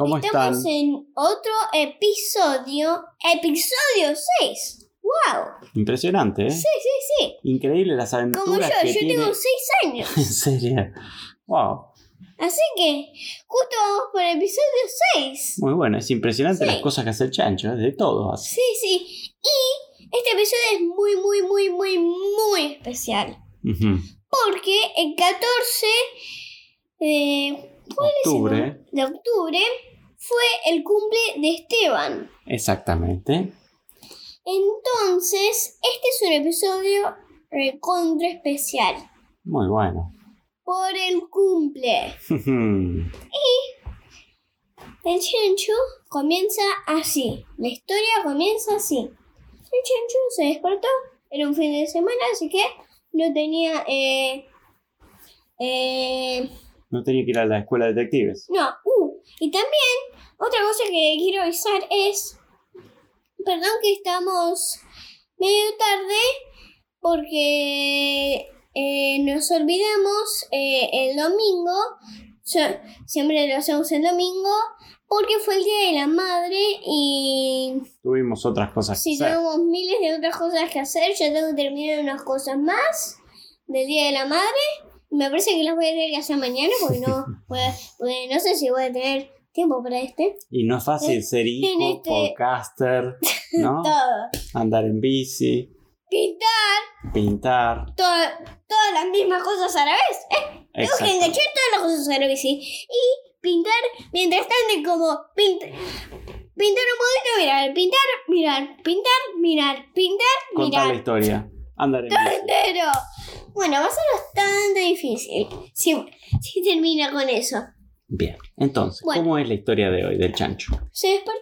¿Cómo están? Estamos en otro episodio. Episodio 6. ¡Wow! Impresionante, ¿eh? Sí, sí, sí. Increíble las aventuras Como yo, que yo tiene. tengo 6 años. En serio. Wow. Así que, justo vamos por el episodio 6. Muy bueno, es impresionante Sí. las cosas que hace el chancho, es de todo. hace. Sí, sí. Y este episodio es muy, muy, muy, muy, muy especial. Porque el 14 de, ¿cuál es el Octubre. de octubre fue el cumple de Esteban. Exactamente. Entonces, este es un episodio recontra especial. Muy bueno. Por el cumple. Ujú. El chancho comienza así. La historia comienza así. El chancho se despertó. Era un fin de semana, así que no tenía. Eh, eh, No tenía que ir a la escuela de detectives. no, uh, y también otra cosa que quiero avisar es. Perdón que estamos medio tarde porque eh, nos olvidamos eh, el domingo. Siempre lo hacemos el domingo porque fue el día de la madre y Tuvimos otras cosas que hacer. tenemos miles de otras cosas que hacer, yo tengo que terminar unas cosas más del día de la madre. Me parece que las voy a tener que hacer mañana porque no, a- porque no sé si voy a tener tiempo para este. Y no es fácil Eh, ser hijo, este- podcaster, ¿no? Todo. Andar en bici, Pintar pintar. toda- todas las mismas cosas a la vez. ¿eh? Tengo que enganchar todas las cosas a la vez. sí. Y pintar mientras tanto como pintar. Pintar un poquito, mirar, pintar, mirar, pintar, mirar, pintar, Contar la mirar. historia. Andar en bici. Entero. Bueno, va a ser bastante difícil si, si termina con eso. Bien. Entonces, Bueno. ¿cómo es la historia de hoy del chancho? Se despertó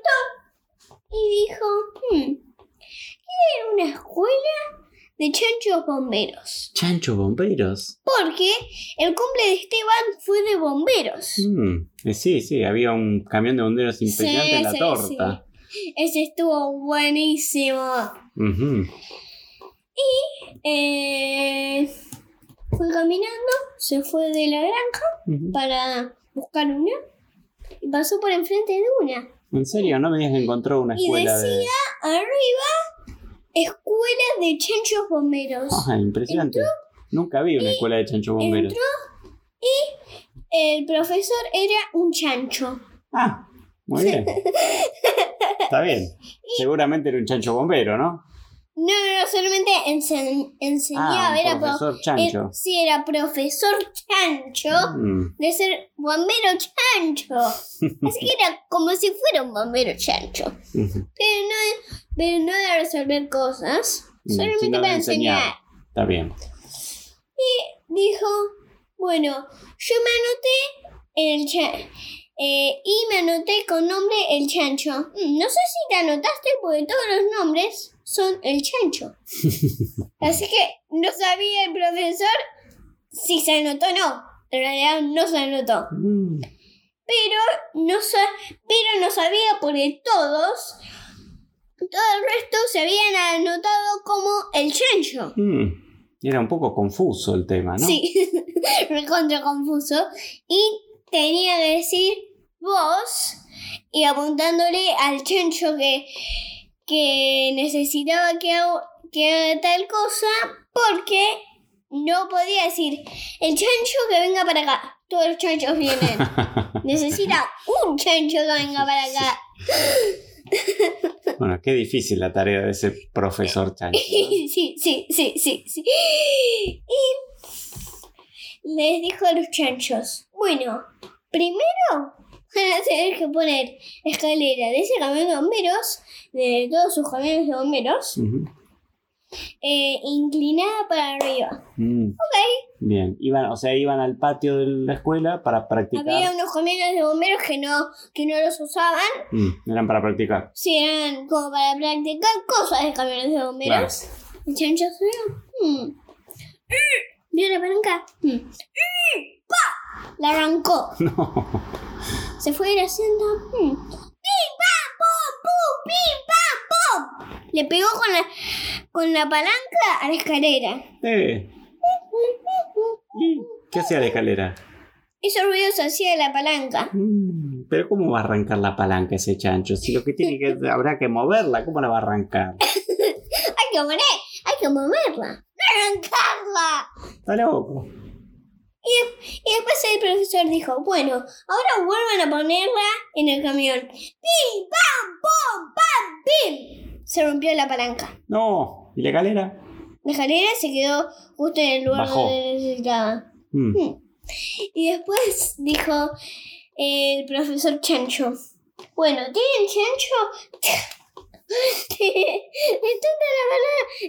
y dijo, hmm, quiero ir a una escuela de chanchos bomberos. Chancho bomberos. Porque el cumple de Esteban fue de bomberos. Mm, eh, sí, sí, había un camión de bomberos impresionante Sí, en la sí, torta. Ese estuvo buenísimo. Ujú. Eh, fue caminando, se fue de la granja para buscar una y pasó por enfrente de una. ¿En serio? No me digas que encontró una Y escuela de... decía arriba, escuela de chanchos bomberos. Ah, impresionante. Nunca vi una escuela de chancho bomberos. Entró y el profesor era un chancho. Ah, muy bien. Está bien. Seguramente era un chancho bombero, ¿no? No, no, no, solamente ense- enseñaba, Ah, era profesor chancho. eh, sí, era profesor chancho Mm, de ser bombero chancho. Así que era como si fuera un bombero chancho. Pero no, pero no de resolver cosas, Mm, solamente para enseñar. Está bien. dijo, bueno, yo me anoté en el chat y me anoté con nombre el chancho. Mm, No sé si te anotaste porque todos los nombres son el chancho. Así que no sabía el profesor si se anotó no. En realidad no se anotó. Mm. Pero no, pero no sabía porque todos, todo el resto se habían anotado como el chancho. Mm. Era un poco confuso el tema, ¿no? Sí, recontra confuso. Y tenía que decir vos y apuntándole al chancho que, que necesitaba que, haga- que haga tal cosa porque no podía decir el chancho que venga para acá. Todos los chanchos vienen. Necesita un chancho que venga para acá. Bueno, qué difícil la tarea de ese profesor chancho. ¿no? Sí, sí, sí, sí, sí. Y les dijo a los chanchos, bueno, primero van a tener que poner escalera de ese camión de bomberos, de todos sus camiones de bomberos, eh, inclinada para arriba. Mm. Bien, iban, o sea, iban al patio de la escuela para practicar. Había unos camiones de bomberos que no, que no los usaban, Mm, eran para practicar. si eran como para practicar cosas de camiones de bomberos. El chancho subió. Mm. ¿Vio la palanca? ¡Pa! La arrancó. No. Se fue haciendo. Mm. ¡Pim, pam, pum, pum! ¡Pim, pam, pum! Le pegó con la, con la palanca a la escalera. Eh, ¿y ¿Qué hacía la escalera? Hizo ruidos hacia la palanca. Mm, Pero ¿cómo va a arrancar la palanca ese chancho? Si lo que tiene que habrá que moverla, ¿cómo la va a arrancar? Hay que mover, hay que moverla. ¡Arrancarla! Está loco. Y después el profesor dijo, bueno, ahora vuelvan a ponerla en el camión. ¡Pim, pam, pum, pam, pim! Se rompió la palanca. No, ¿y la escalera? La escalera se quedó justo en el lugar Bajó. donde necesitaba. Mm, Y después dijo el profesor Chancho, bueno, ¿tienen chancho?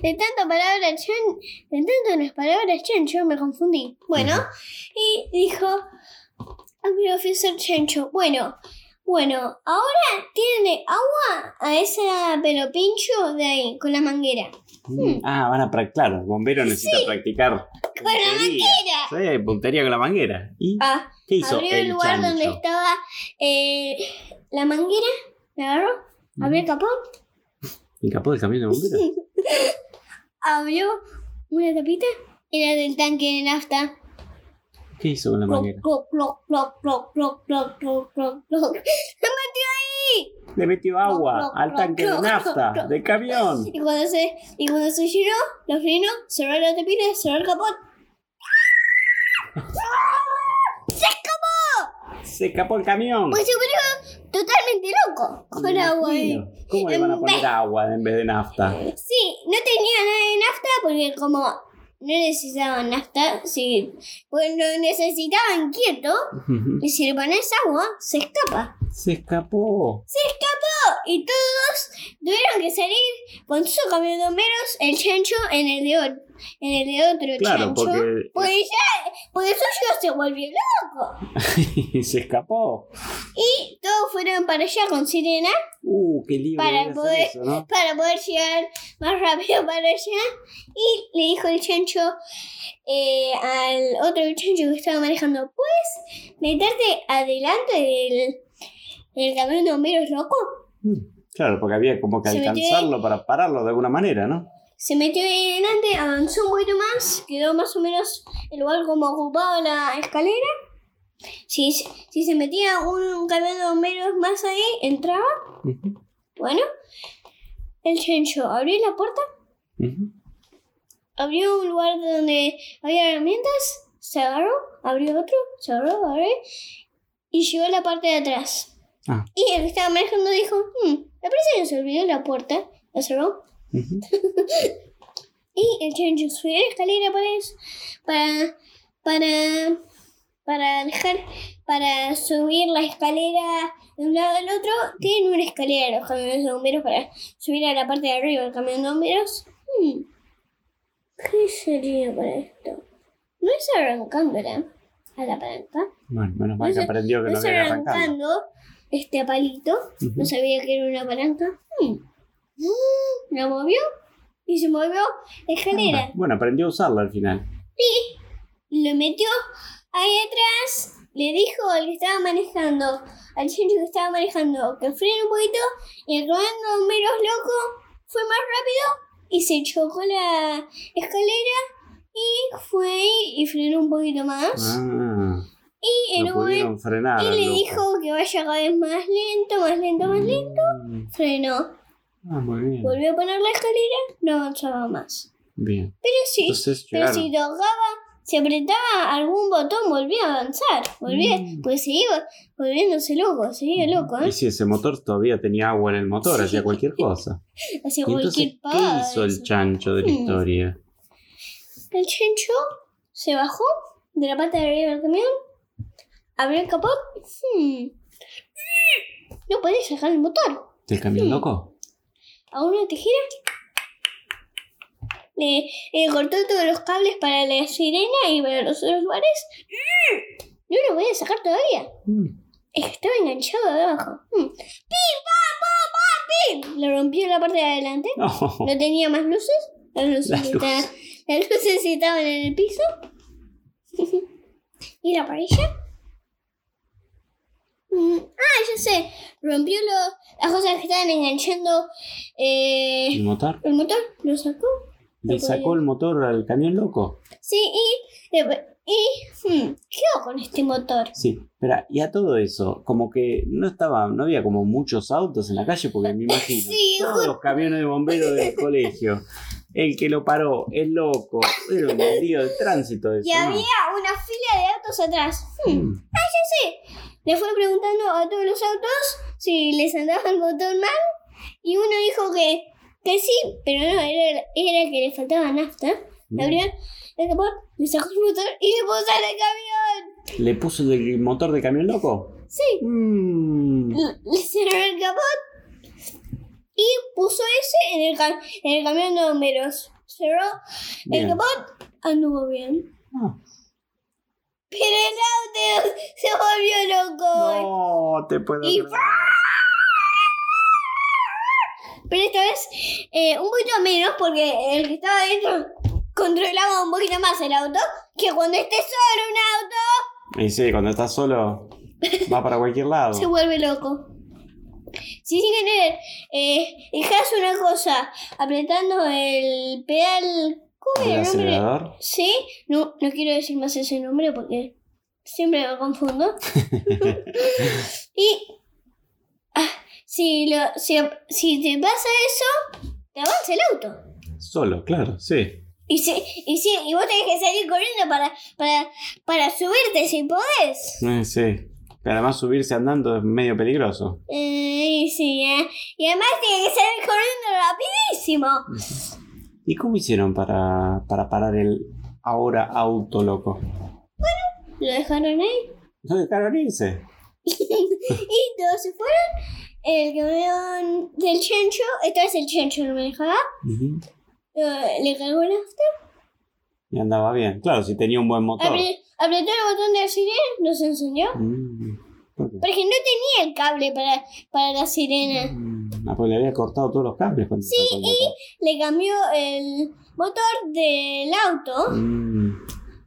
de tanta la palabra, chan, de tanto las palabras chancho me confundí. Bueno, y dijo al profesor Chancho, bueno, bueno, ahora tiene agua a esa pelo pincho de ahí, con la manguera. mm. Ah, van a practicar. El bombero necesita practicar. Con la manguera. Sí, puntería con la manguera. ¿Y Ah, qué hizo abrió el el lugar chancho? donde estaba eh, la manguera, la agarró, abrió el capó, ¿El capó del camión de bomberos? abrió una tapita, era del tanque de nafta. ¿Qué hizo con la manguera? ¡Lo metió ahí! Le metió agua al tanque de nafta del camión. Y cuando se, y cuando se llenó, lo frenó, cerró la tapita, cerró el capot. ¡Se escapó! Se escapó el camión. Pues se volvió totalmente loco con agua ahí. ¿Cómo le van a poner agua en vez de nafta? Sí, no tenía nada de nafta porque como no necesitaban nafta, sí, pues lo necesitaban quieto y si le pones agua, se escapa. Se escapó. Se escapó y todos tuvieron que salir con su camión de bomberos, el chancho en el de, o- en el de otro Claro, chancho. porque Porque ya, porque el suyo se volvió loco. se escapó. Y todos fueron para allá con sirena Uh, qué lío Para poder- eso, ¿no? para poder llegar más rápido para allá. Y le dijo el chancho eh, al otro chancho que estaba manejando, ¿puedes meterte adelante del, del camión de bomberos loco? Mm, Claro, porque había como que Se metió alcanzarlo para pararlo de alguna manera, ¿no? Se metió ahí adelante, avanzó un poquito más, quedó más o menos el lugar como ocupaba la escalera. Si, si se metía un camión de bomberos más ahí, entraba. Bueno, el chancho abrió la puerta, abrió un lugar donde había herramientas, se agarró, abrió otro, se agarró, abrió y llegó a la parte de atrás. Ah. Y el que estaba manejando dijo, "Hmm, me parece que se olvidó la puerta, la cerró. Ujú. Y el chancho subió la escalera para eso, para, para, para dejar, para subir la escalera de un lado al otro. Tienen una escalera los camiones de bomberos para subir a la parte de arriba del camión de bomberos. Hmm, ¿Qué sería para esto? No es arrancándola a la palanca. Bueno, menos mal que aprendió que No no es arrancarlo. arrancando este palito. No sabía que era una palanca. Hmm. Mm, La movió y se movió la escalera. Bueno, aprendió a usarlo al final. lo metió ahí atrás, le dijo al que estaba manejando, al chancho que estaba manejando, que frene un poquito, y el comando menos loco fue más rápido y se chocó la escalera y fue y frenó un poquito más. Ah, y en lo un momento pudieron frenar. y le loco. dijo que vaya cada vez más lento, más lento, más lento. Mm, Frenó. Ah, muy bien. Volvió a poner la escalera, no avanzaba más. Bien. Pero sí, Entonces pero si tocaba, si apretaba algún botón, volvía a avanzar. Volvía, Mm. pues seguía volviéndose loco, seguía loco, Y ¿eh? si ese motor todavía tenía agua en el motor, Sí. hacía cualquier cosa. Hacía Y entonces, cualquier ¿qué pavada. hizo el chancho de la Mm. historia? El chancho se bajó de la parte de arriba del camión, abrió el capot. hmm, No podía sacar el motor. ¿Del camión Mm. loco? A una tijera le, le cortó todos los cables para la sirena y para los otros lugares. No lo podía sacar todavía. Mm. Es que estaba enganchado de abajo. Hmm. ¡Pim, pam, pam, pam, pim! Le rompió la parte de adelante. No. No tenía más luces. Las luces, Las estaban- las luces estaban en el piso. ¿Y la parilla? Mm, Ah, ya sé. Rompió lo- las cosas que estaban enganchando eh, ¿El motor? el motor. Lo sacó. ¿Le No sacó podía. el motor al camión loco? Sí, y, y hmm, ¿qué hago con este motor? Sí, espera, y a todo eso, como que no estaba, no había como muchos autos en la calle, porque me imagino, Sí, todos los camiones de bomberos del colegio, el que lo paró, el loco, era un lío de tránsito eso, Y ¿no? había una fila de autos atrás. Hmm. Mm, Le fue preguntando a todos los autos si les andaba el botón mal. Y uno dijo que, que sí, pero no, era, era que le faltaba nafta. Mm. abrió el capot, le sacó el motor y le puso el camión. ¿Le puso el motor de camión loco? Sí, Mm, le cerró el capot y puso ese en el, cam- en el camión de bomberos. Cerró el capot, anduvo bien. Ah. Pero el auto se volvió loco. No, te puedo Y- creer. Pero esta vez eh, un poquito menos porque el que estaba adentro controlaba un poquito más el auto que cuando esté solo un auto Y sí, cuando estás solo, va para cualquier lado. se vuelve loco. Si sin querer eh, dejas una cosa apretando el pedal... ¿Cómo ¿El nombre? acelerador? Sí, no, no quiero decir más ese nombre porque siempre me confundo. y ah, si, lo, si, si te pasa eso, te avanza el auto. Solo, claro, sí. Y, si, y, si, y vos tenés que salir corriendo para, para, para subirte si podés. Eh, sí. Pero además subirse andando es medio peligroso. Eh, sí, eh. Y además tienes que salir corriendo rapidísimo. ¿Y cómo hicieron para, para parar el ahora auto loco? Lo dejaron ahí. ¿No dejaron irse? y todos se fueron. El camión del chancho, esta vez el chancho lo manejaba. Ujú. Eh, le cargó el after, Y andaba bien. Claro, si tenía un buen motor. apre- apretó el botón de la sirena, nos enseñó. Mm. Porque no tenía el cable para, para la sirena. Mm, ah, pues le había cortado todos los cables cuando Sí, motor. Le cambió el motor del auto, Mm,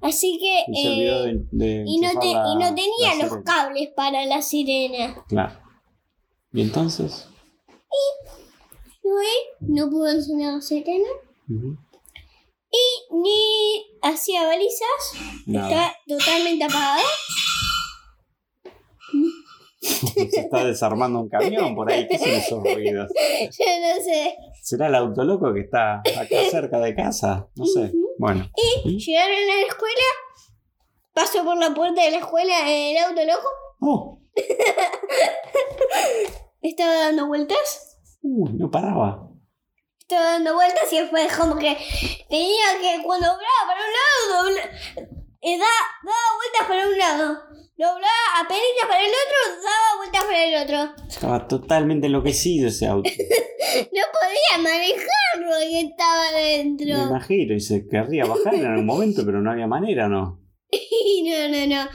así que... y eh, de, de y, no y no tenía los cables para la sirena. Claro. ¿Y entonces? Y ahí no pudo encender la sirena. Y ni hacía balizas. Nada. Estaba totalmente apagada. Se está desarmando un camión por ahí. ¿Qué son esos ruidos? Yo no sé. ¿Será el auto loco que está acá cerca de casa? No sé. Bueno. ¿Y? Llegaron a la escuela. Pasó por la puerta de la escuela el auto loco. Oh, Estaba dando vueltas. uy, no paraba. Estaba dando vueltas y después como que tenía que cuando doblaba para un lado, eh, da- daba vueltas para un lado. Doblaba apenas para el otro, daba vueltas para el otro. Estaba totalmente enloquecido ese auto. No podía manejarlo que estaba Me adentro. imagino. Y se querría bajar en algún momento, pero no había manera, ¿no? Y no, no, no.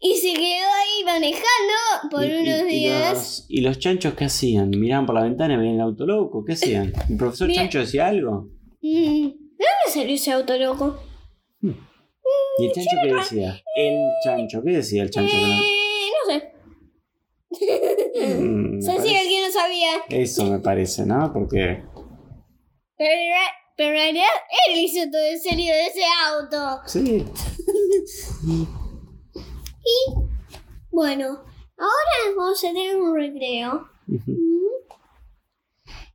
Y se quedó ahí manejando por Y- y- unos y días. los, ¿Y los chanchos qué hacían? ¿Miraban por la ventana y veían el auto loco? ¿Qué hacían? ¿El profesor Mira- Chancho decía algo? Mm, ¿De dónde salió ese auto loco? Hmm. Mm, ¿Y el chancho qué decía? El chancho, ¿qué decía el chancho? Eh, no sé. Mm, si parece- alguien no sabía. Eso me parece, ¿no? Porque Pero, en ra- pero en realidad él hizo todo el serio de ese auto. sí, Y bueno, ahora vamos a tener un recreo. Ujú.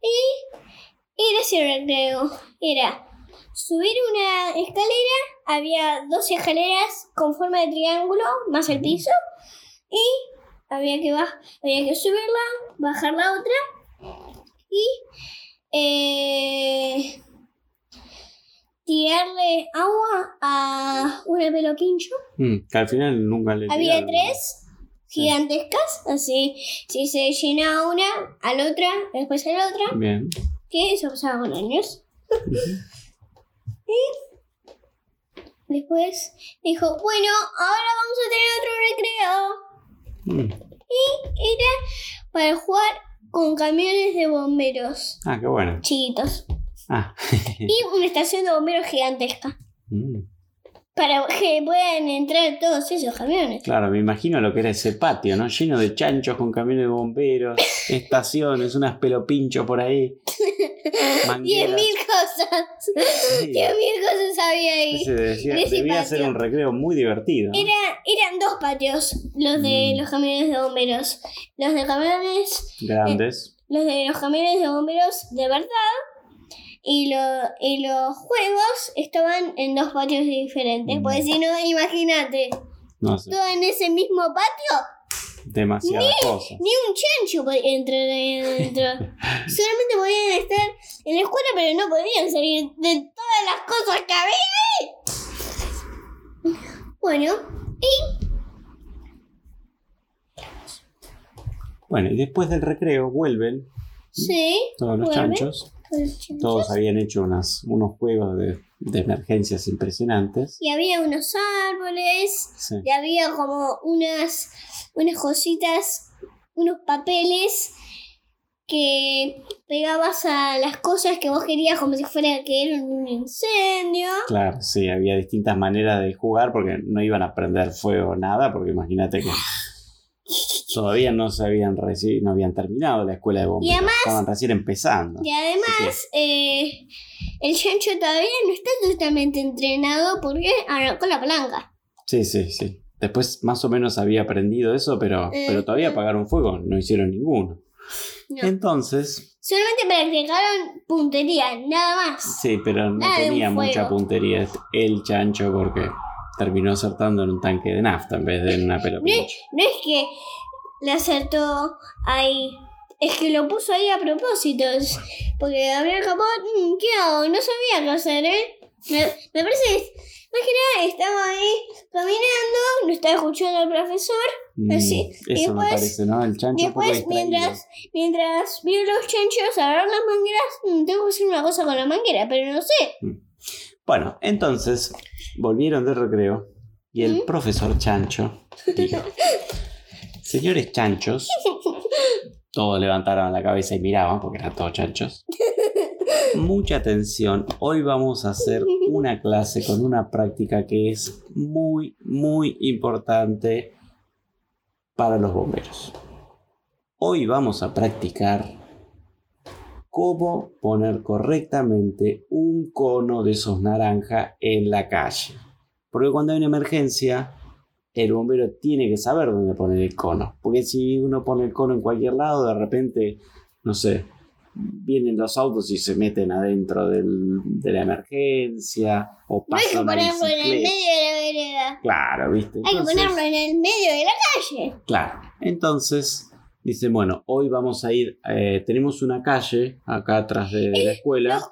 Y era ese recreo. Era subir una escalera. Había dos escaleras con forma de triángulo más el piso. Y había que, baj- había que subirla, bajar la otra. Y eh, tirarle agua a una pelo pincho. Mm, que al final nunca le Había tiraron. tres gigantescas, así, si se llenaba una, a la otra, después a la otra, Bien. que eso pasaba con años. Y después dijo, bueno, ahora vamos a tener otro recreo. Mm. Y era para jugar con camiones de bomberos Ah, qué bueno. chiquitos. Ah. Y una estación de bomberos gigantesca. Mm. Para que puedan entrar todos esos camiones. Claro, me imagino lo que era ese patio, ¿no? Lleno de chanchos con camiones de bomberos, estaciones, unas pelopinchos por ahí. Diez mil cosas. Diez mil cosas había ahí. Ese decía- en ese debía patio. ser un recreo muy divertido. ¿no? Era, eran dos patios, los de Mm. los camiones de bomberos. Los de camiones, Grandes. los de los camiones de bomberos de verdad. Y, lo, y los juegos estaban en dos patios diferentes. Mm. Porque si no, imagínate, No sé, todo en ese mismo patio, demasiadas cosas. ni un chancho podía entrar ahí adentro. Solamente podían estar en la escuela, pero no podían salir de todas las cosas que había ahí. Bueno, Bueno, y después del recreo vuelven sí. todos los vuelven. chanchos. Chanchos. Todos habían hecho unas, unos juegos de, de emergencias impresionantes. Y había unos árboles, Sí. y había como unas, unas cositas, unos papeles que pegabas a las cosas que vos querías como si fuera que era un incendio. Claro, sí, había distintas maneras de jugar porque no iban a prender fuego nada, porque imagínate que todavía no se habían reci- no habían terminado la escuela de bomberos, además- estaban recién empezando. Y además, eh, el chancho todavía no está totalmente entrenado porque arrancó la palanca. Sí, sí, sí. Después más o menos había aprendido eso, pero, Eh, pero todavía apagaron fuego, no hicieron ninguno. No. Entonces, Solamente practicaron puntería, nada más. sí, pero no Nada tenía mucha puntería el chancho porque terminó acertando en un tanque de nafta en vez de en una pelota. No es que le acertó ahí. Es que lo puso ahí a propósito. Porque Gabriel Capot, mm, ¿qué hago? No sabía qué hacer, ¿eh? Me, me parece más que nada, estaba ahí caminando, no estaba escuchando al profesor. Mm, así. Y Eso me después- parece, ¿no? El chancho Y después, mientras, mientras vio los chanchos agarrar las mangueras, mm, tengo que hacer una cosa con la manguera, pero no sé. Bueno, entonces volvieron del recreo y el ¿Mm? profesor Chancho dijo: Señores chanchos, todos levantaron la cabeza y miraban porque eran todos chanchos. Mucha atención, hoy vamos a hacer una clase con una práctica que es muy, muy importante para los bomberos. Hoy vamos a practicar cómo poner correctamente un cono de esos naranja en la calle. Porque cuando hay una emergencia, el bombero tiene que saber dónde poner el cono. Porque si uno pone el cono en cualquier lado, de repente, no sé, vienen los autos y se meten adentro del- de la emergencia o No hay que ponerlo en el medio de la vereda. Claro, ¿viste? Hay que ponerlo en el medio de la calle. Claro. Entonces, dice, bueno, hoy vamos a ir, eh, tenemos una calle acá atrás de, de la escuela. Los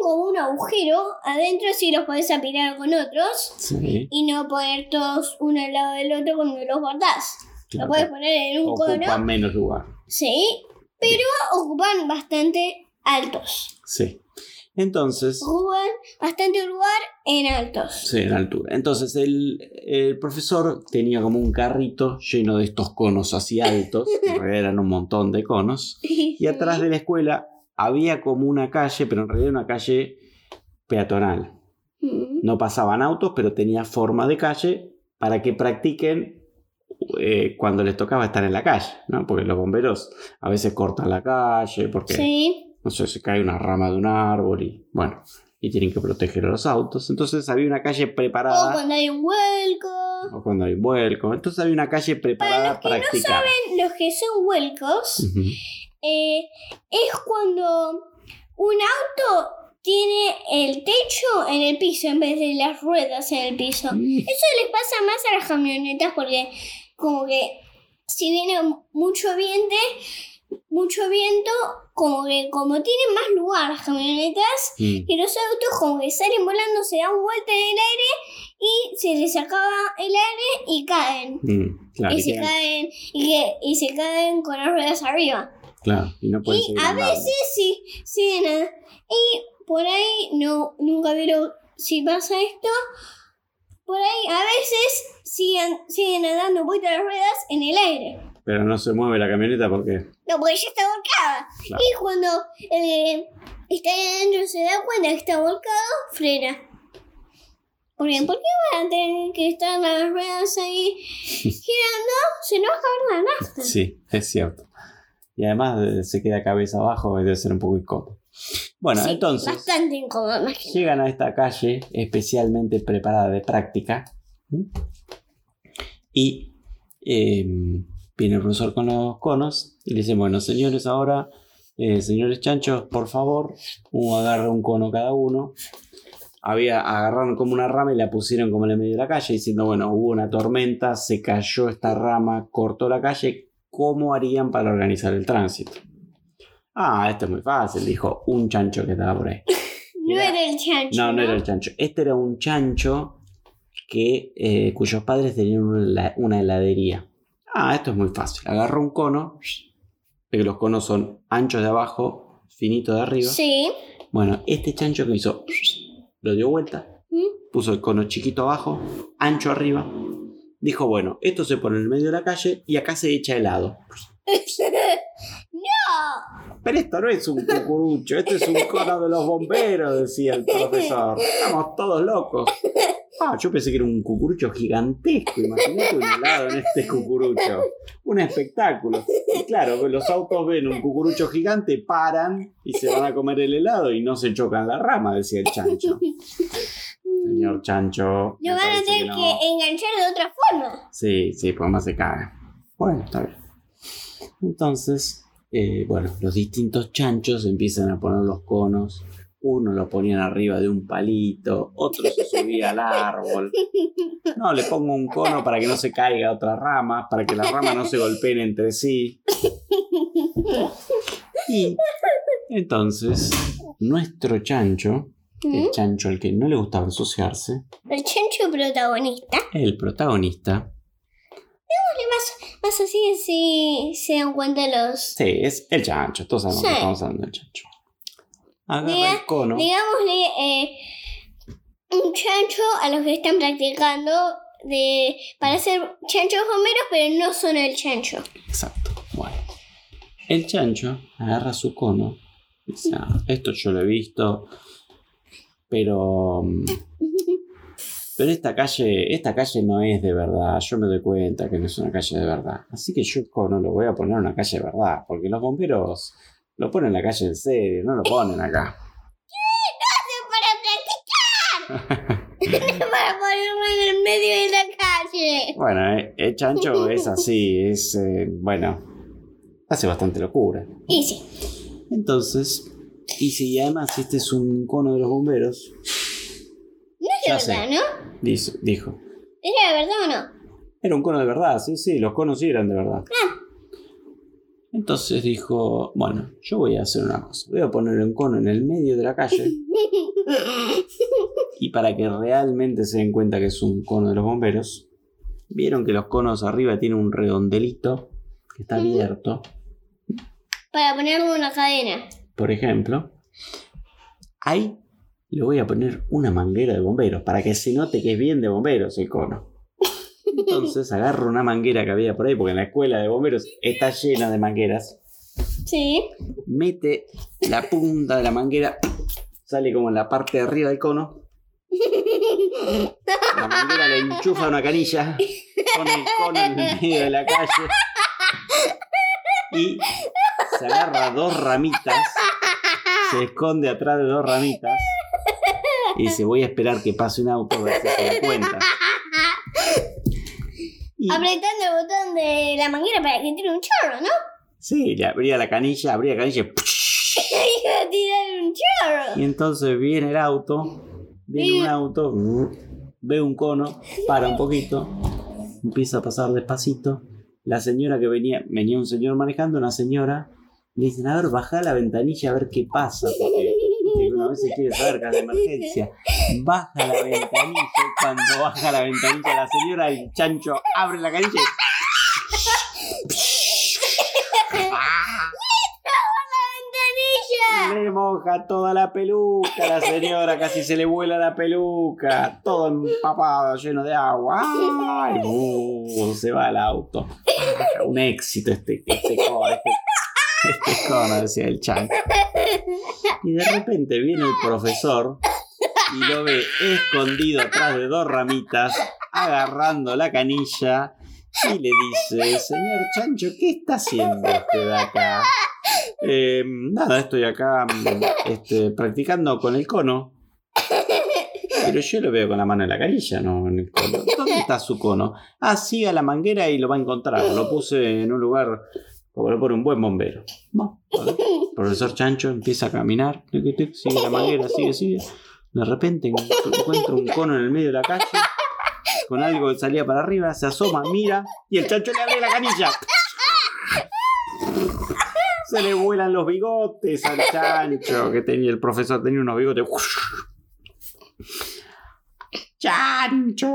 como un agujero adentro si los podés apilar con otros Sí, y no poner todos uno al lado del otro cuando los guardás. claro. Lo puedes poner en un Ocupan cono, menos lugar. sí, pero ocupan bastante altos. Sí. Entonces, Ocupan bastante lugar en altos. sí, en altura. Entonces, el, el profesor tenía como un carrito lleno de estos conos así altos. Eran un montón de conos. Y atrás de la escuela había como una calle, pero en realidad una calle peatonal. Mm. No pasaban autos, pero tenía forma de calle para que practiquen eh, cuando les tocaba estar en la calle, ¿no? Porque los bomberos a veces cortan la calle, porque Sí. no sé, se cae una rama de un árbol y bueno, y tienen que proteger a los autos. Entonces había una calle O preparada, cuando hay un vuelco. o cuando hay vuelco. Entonces había una calle preparada para los que no practicar. Los que son vuelcos Ujú. Eh, es cuando un auto tiene el techo en el piso en vez de las ruedas en el piso. Eso les pasa más a las camionetas porque como que si viene mucho viento, mucho viento, como que como tienen más lugar las camionetas mm, y los autos como que salen volando, se dan vuelta en el aire y se les acaba el aire y caen. mm, claro, y se quedan- caen y, que, y se caen con las ruedas arriba. Claro, y no pueden Y seguir a veces sí, siguen a- Y por ahí no, nunca vieron si pasa esto. Por ahí a veces siguen, siguen dando vueltas las ruedas en el aire. Pero no se mueve la camioneta porque... No, porque ya está volcada. Claro. Y cuando eh, está ahí adentro se da cuenta que está volcado, frena. Porque ¿por qué van a tener que estar las ruedas ahí girando? Se nos va a acabar la nafta. Sí, es cierto. Y además se queda cabeza abajo y debe ser un poco incómodo. Bueno, Sí, entonces... Bastante incómodo, más que Llegan a esta calle especialmente preparada de práctica. Y eh, viene el profesor con los conos y le dice, bueno, señores, ahora, eh, señores chanchos, por favor, uno agarra un cono cada uno. Había, agarraron como una rama y la pusieron como en el medio de la calle, diciendo, bueno, hubo una tormenta, se cayó esta rama, cortó la calle, ¿cómo harían para organizar el tránsito? Ah, esto es muy fácil, dijo un chancho que estaba por ahí. No Era- era el chancho. No, no era el chancho. Este era un chancho que, eh, cuyos padres tenían una heladería. Ah, esto es muy fácil. Agarró un cono, que los conos son anchos de abajo, finitos de arriba. Sí. Bueno, este chancho que hizo, lo dio vuelta, ¿Mm? puso el cono chiquito abajo, ancho arriba. Dijo, bueno, esto se pone en el medio de la calle y acá se echa helado. no. Pero esto no es un cucurucho, esto es un cono de los bomberos, decía el profesor. Estamos todos locos. Ah, yo pensé que era un cucurucho gigantesco. Imagínate un helado en este cucurucho. Un espectáculo. Y claro, los autos ven un cucurucho gigante, paran y se van a comer el helado y no se chocan la rama, decía el chancho. Señor chancho. Lo van a tener que enganchar de otra forma. Sí, sí, pues más se cae. Bueno, está bien. Entonces, eh, bueno, los distintos chanchos empiezan a poner los conos. Uno lo ponían arriba de un palito, otro se subía al árbol. No, le pongo un cono para que no se caiga otra rama, para que las ramas no se golpeen entre sí. Y entonces, nuestro chancho, el chancho al que no le gustaba ensuciarse, El chancho protagonista. el protagonista, Más, más así si se dan cuenta los... Sí, es el chancho, todos sabemos Sí. que estamos hablando del chancho. Agarra Diga- el cono. Digámosle eh, un chancho a los que están practicando de, para ser chanchos bomberos, pero no son el chancho. Exacto. Bueno. El chancho agarra su cono. dice, "Ah, esto yo lo he visto. Pero. mm, Pero esta calle, esta calle no es de verdad. Yo me doy cuenta que no es una calle de verdad. Así que yo cono lo voy a poner en una calle de verdad. Porque los bomberos lo ponen en la calle en serio, no lo ponen acá. Para practicar. para ponerlo en el medio de la calle. Bueno, eh, el chancho es así, es. eh, bueno. Hace bastante locura. Y sí. Entonces, y si además este es un cono de los bomberos, No es de Ya verdad, sé. ¿no? dijo, dijo. ¿Era de verdad o no? Era un cono de verdad, sí, sí, los conos sí eran de verdad. Ah. Entonces dijo, bueno, yo voy a hacer una cosa, voy a poner un cono en el medio de la calle y para que realmente se den cuenta que es un cono de los bomberos, vieron que los conos arriba tienen un redondelito que está abierto, para ponerlo en una cadena. Por ejemplo, ahí le voy a poner una manguera de bomberos para que se note que es bien de bomberos el cono. Entonces agarro una manguera que había por ahí, porque en la escuela de bomberos está llena de mangueras. Sí. Mete la punta de la manguera, sale como en la parte de arriba del cono. La manguera le enchufa una canilla, pone el cono en el medio de la calle y se agarra dos ramitas, se esconde atrás de dos ramitas y dice voy a esperar que pase un auto a ver si se da cuenta. Y- Apretando el botón de la manguera para que tire un chorro, ¿no? Sí, le abría la canilla, abría la canilla y Iba a tirar un chorro. Y entonces viene el auto, viene un auto, ve un cono, para un poquito, empieza a pasar despacito. La señora que venía, venía un señor manejando, una señora, le dicen, a ver, baja la ventanilla a ver qué pasa, porque una vez se quiere saber que es de emergencia. Baja la ventanilla, y cuando baja la ventanilla la señora, el chancho abre la canilla ¡La ventanilla! Le moja toda la peluca, la señora casi se le vuela la peluca, todo empapado, lleno de agua. ¡Ay! uh, se va el auto. Ah, Un éxito este, este cono, este, este cono, decía el chancho. Y de repente viene el profesor y lo ve escondido atrás de dos ramitas, agarrando la canilla. Y le dice, señor Chancho, ¿qué está haciendo usted acá? Eh, nada, estoy acá mm, este, practicando con el cono. Pero yo lo veo con la mano en la canilla, no en el cono. ¿Dónde está su cono? Ah, siga la manguera y lo va a encontrar. Lo puse en un lugar como lo pone un buen bombero. Bueno, vale. Profesor Chancho empieza a caminar. Sigue la manguera, sigue, sigue. De repente encu- encuentra un cono en el medio de la calle. Con algo que salía para arriba, se asoma, mira y el chancho le abre la canilla. Se le vuelan los bigotes al chancho que tenía el profesor, tenía unos bigotes. ¡Chancho!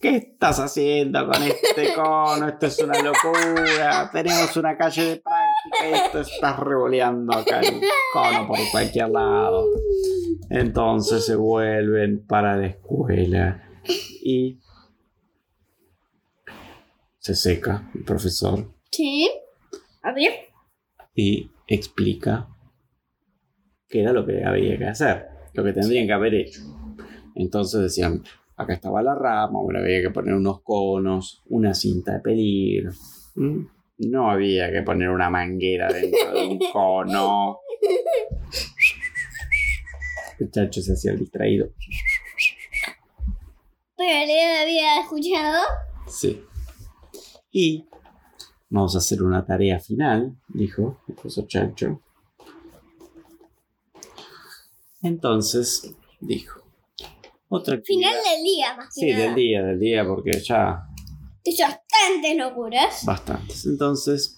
¿Qué estás haciendo con este cono? Esto es una locura. Tenemos una calle de práctica y esto estás revoleando acá el cono por cualquier lado. Entonces se vuelven para la escuela y se seca el profesor Sí. A ver. y explica qué era lo que había que hacer, lo que tendrían que haber hecho. Entonces decían, acá estaba la rama, bueno, había que poner unos conos, una cinta de peligro. ¿Mm? No había que poner una manguera dentro de un cono. El chacho se hacía distraído. Pero le había escuchado. Sí. Y vamos a hacer una tarea final, dijo el profesor Chancho. Entonces, dijo. Otra actividad. Final del día, más que Sí, nada. del día, del día, porque ya Hizo bastantes locuras. bastantes. Entonces,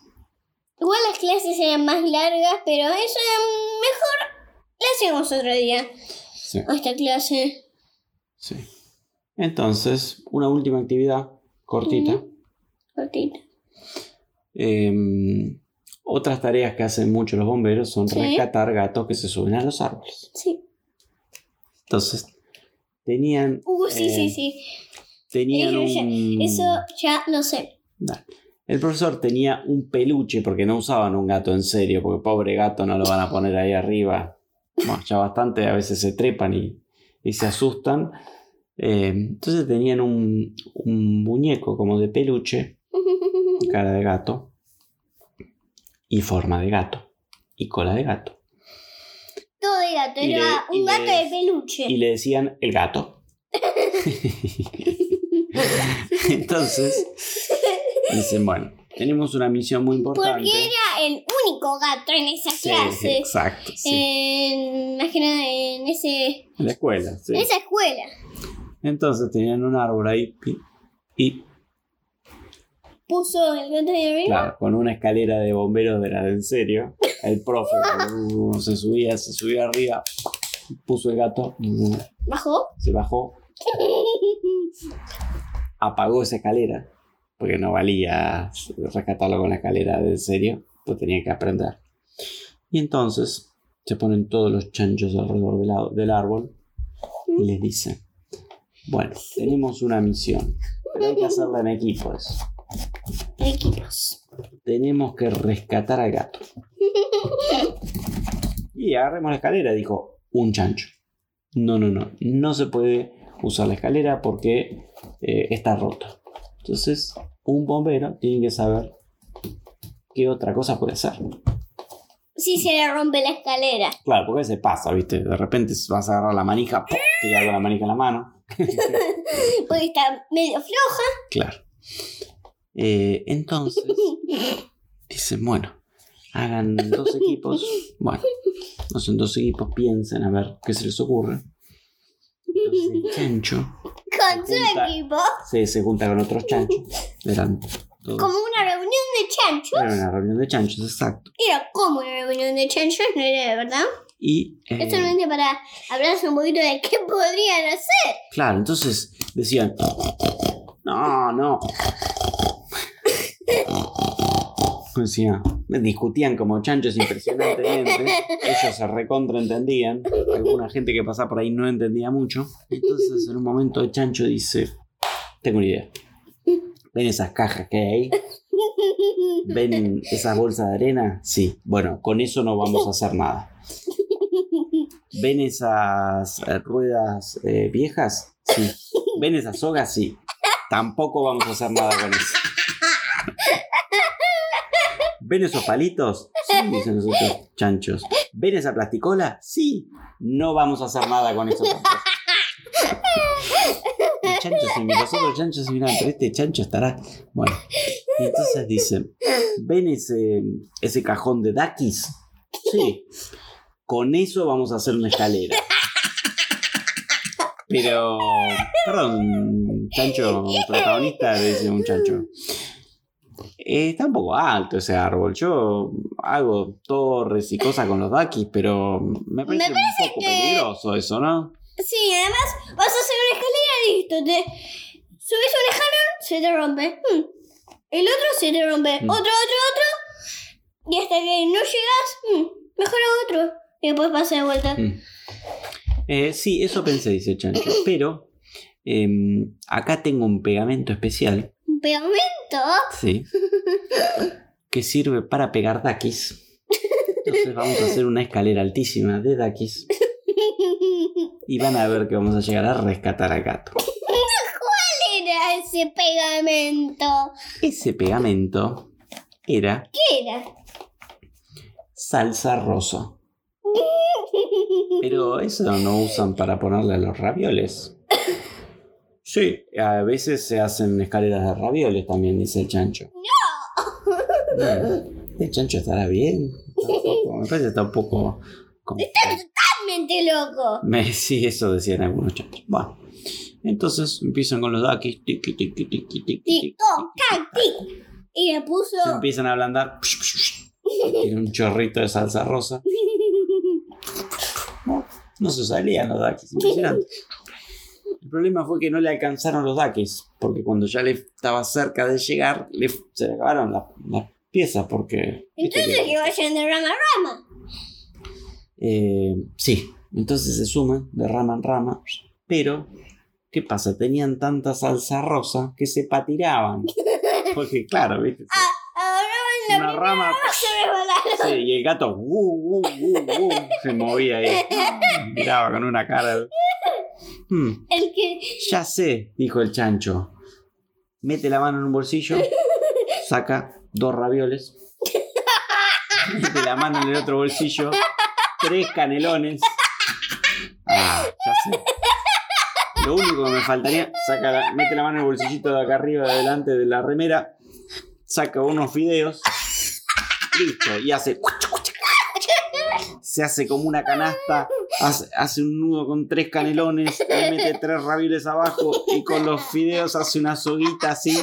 Igual las clases eran más largas, pero eso era mejor. La hacemos otro día. sí, A esta clase. sí. Entonces, una última actividad cortita. Cortita. Em, otras tareas que hacen mucho los bomberos son Sí. rescatar gatos que se suben a los árboles. Sí. Entonces, tenían. Uh, sí, eh, sí, sí. Tenían Eso ya- un. Eso ya lo sé. El profesor tenía un peluche porque no usaban un gato en serio, porque pobre gato no lo van a poner ahí arriba. Bueno, ya bastante, a veces se trepan y, y se asustan. Eh, entonces tenían un, un muñeco como de peluche, cara de gato, y forma de gato, y cola de gato. Todo de gato. Y Era le- un gato le- de peluche. Y le decían el gato. Entonces, dicen, bueno, tenemos una misión muy importante. Porque era el único gato en esa Sí, clase. exacto, sí. En, nada en, ese, En la escuela, sí. en esa escuela. Entonces tenían un árbol ahí y, y, Puso el gato de arriba. claro, con una escalera de bomberos de la de en serio, el profe uh, se subía, se subía arriba, puso el gato, uh, Bajó. se bajó, apagó esa escalera, porque no valía rescatarlo con la escalera de en serio, pues tenía que aprender. Y entonces se ponen todos los chanchos alrededor del, del árbol y les dicen, bueno, tenemos una misión, pero hay que hacerla en equipo eso. Equipos. Tenemos que rescatar al gato. Y agarremos la escalera, dijo un chancho. No, no, no, no se puede usar la escalera porque eh, está roto. Entonces, un bombero tiene que saber qué otra cosa puede hacer. Si se le rompe la escalera. Claro, porque a veces pasa, ¿viste? De repente vas a agarrar la manija, ¡pum! te la manija en la mano. Porque está medio floja. Claro. Eh, entonces, dicen, bueno, hagan dos equipos. Bueno, hacen dos equipos, piensen a ver qué se les ocurre. Entonces el chancho Con su Junta. equipo. se, se junta con otros chanchos. Eran todos- Como una reunión de chanchos. Era una reunión de chanchos, exacto. Era como una reunión de chanchos, no era de verdad. Y eh, Es solamente para hablarse un poquito de qué podrían hacer. claro, entonces decían, no, no. Decían, discutían como chanchos impresionantemente. Ellos se recontraentendían. Alguna gente que pasaba por ahí no entendía mucho. Entonces en un momento el chancho dice, tengo una idea. ¿Ven esas cajas que hay ahí? ¿Ven esas bolsas de arena? Sí. Bueno, con eso no vamos a hacer nada. ¿Ven esas ruedas eh, viejas? Sí. ¿Ven esas sogas? Sí. Tampoco vamos a hacer nada con eso. ¿Ven esos palitos? Sí, dicen los otros chanchos. ¿Ven esa plasticola? Sí. No vamos a hacer nada con eso. El chancho se mira, los otros chanchos se miran, pero este chancho estará. Bueno, y entonces dicen: ¿Ven ese, ese cajón de Dakis? Sí. Con eso vamos a hacer una escalera. Pero, perdón, chancho protagonista, dice un chancho. Eh, está un poco alto ese árbol. Yo hago torres y cosas con los dakis, pero me parece, un poco que- peligroso eso, ¿no? Sí, además vas a hacer una escalera y listo. Te subes un escalón, se te rompe. Hmm. El otro se te rompe. Mm. Otro, otro, otro. Y hasta que no llegas, hmm, mejor a otro. Y después pasa de vuelta. Mm. Eh, sí, eso pensé, dice chancho. Pero em, acá tengo un pegamento especial, pegamento. sí, que sirve para pegar dakis. Entonces vamos a hacer una escalera altísima de dakis y van a ver que vamos a llegar a rescatar al gato. ¿Cuál era ese pegamento? Ese pegamento era ¿Qué era? salsa rosa. Pero eso no usan para ponerle a los ravioles. Sí, a veces se hacen escaleras de ravioles también, dice el chancho. No. El chancho estará bien. Tampoco- Me parece que está un poco. como- Totalmente loco. Me- Sí, eso decían algunos chanchos. Bueno, entonces empiezan con los dakis. Tiki, tiki, tiki, tiki. Y le puso. Se empiezan a ablandar. Tiene un chorrito de salsa rosa. No se salían los dakis, impresionante. El problema fue que no le alcanzaron los dakis, porque cuando ya le estaba cerca de llegar, le, se le acabaron las las piezas, porque... Entonces que- que vayan de rama a rama. Eh, sí, entonces se suman de rama en rama, pero ¿qué pasa? Tenían tanta salsa rosa que se patiraban. Porque claro, ¿viste? Ahora van la Una rama se. Sí, y el gato uh, uh, uh, uh, se movía ahí. Miraba con una cara. Hmm, El que. ya sé, dijo el chancho. Mete la mano en un bolsillo, saca dos ravioles, mete la mano en el otro bolsillo, tres canelones. Ah, ya sé. Lo único que me faltaría, saca la- mete la mano en el bolsillito de acá arriba, de adelante de la remera, saca unos fideos, listo, y hace. Se hace como una canasta, hace, hace un nudo con tres canelones, le mete tres ravioles abajo y con los fideos hace una soguita así,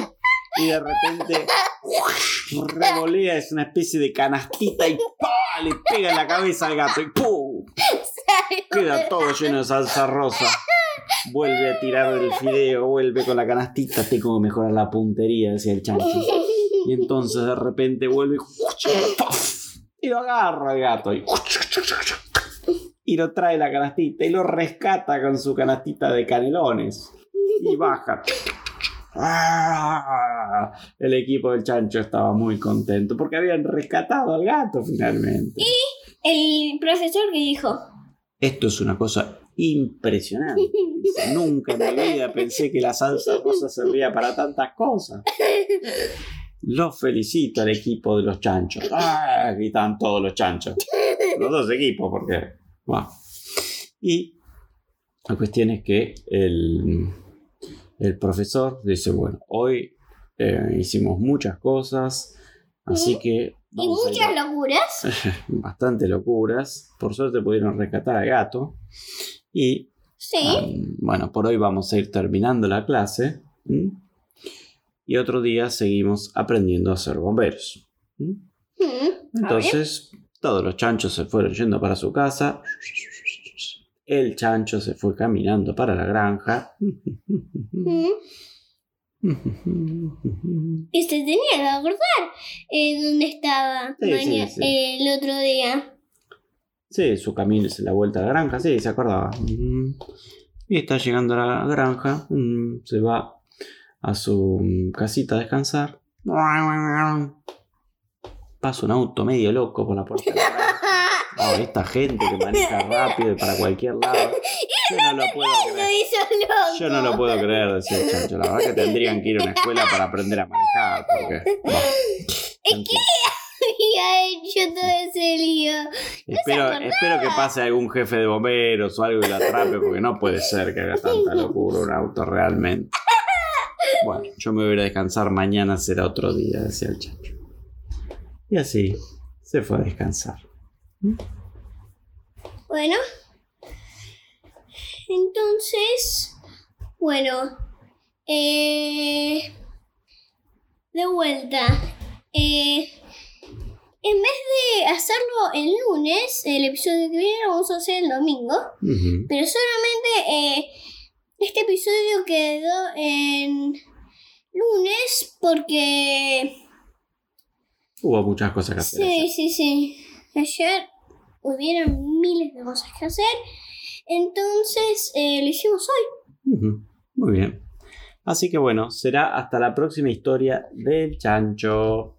y de repente revolea, es una especie de canastita y ¡pa! le pega en la cabeza al gato y ¡pum! Queda todo lleno de salsa rosa. Vuelve a tirar el fideo, vuelve con la canastita. Tengo que mejorar la puntería, decía el chancho. Y entonces de repente vuelve y lo agarra el gato y, y lo trae la canastita y lo rescata con su canastita de canelones. Y baja. ¡Ah! El equipo del chancho estaba muy contento porque habían rescatado al gato finalmente. El profesor que dijo: esto es una cosa impresionante. Nunca en mi vida pensé que la salsa rosa servía para tantas cosas. Los felicito al equipo de los chanchos. ¡Ah! Gritan todos los chanchos. Los dos equipos, porque. Y la cuestión es que el, el profesor dice: Bueno, hoy eh, hicimos muchas cosas, así que. Y muchas locuras. bastante locuras. Por suerte pudieron rescatar al gato. Y Sí. ah, bueno, por hoy vamos a ir terminando la clase. Y otro día seguimos aprendiendo a ser bomberos. Mm, Entonces, todos los chanchos se fueron yendo para su casa. El chancho se fue caminando para la granja. Y se tenía que acordar eh, dónde estaba Sí, maña- sí, sí. eh, el otro día. Sí, su camino es la vuelta a la granja, sí, se acordaba. Y está llegando a la granja, mm, se va a su casita a descansar. Pasa un auto medio loco por la puerta de la esta gente que maneja rápido y para cualquier lado. Yo no lo puedo creer. Yo no lo puedo creer, decía el chancho. La verdad que tendrían que ir a una escuela para aprender a manejar. Porque, bueno, en fin. Había hecho todo ese lío. Espero, espero que pase algún jefe de bomberos o algo y lo atrape, porque no puede ser que haga tanta locura un auto realmente. Bueno, yo me voy a descansar, mañana será otro día, decía el chacho. Y así se fue a descansar. Bueno. Entonces, bueno. Eh, de vuelta. Eh, en vez de hacerlo el lunes, el episodio que viene lo vamos a hacer el domingo. Pero solamente eh, este episodio quedó en lunes porque... Hubo muchas cosas que hacer. Sí, sí, sí. Ayer hubieron miles de cosas que hacer. Entonces eh, lo hicimos hoy. Muy bien. Así que bueno, será hasta la próxima historia del chancho.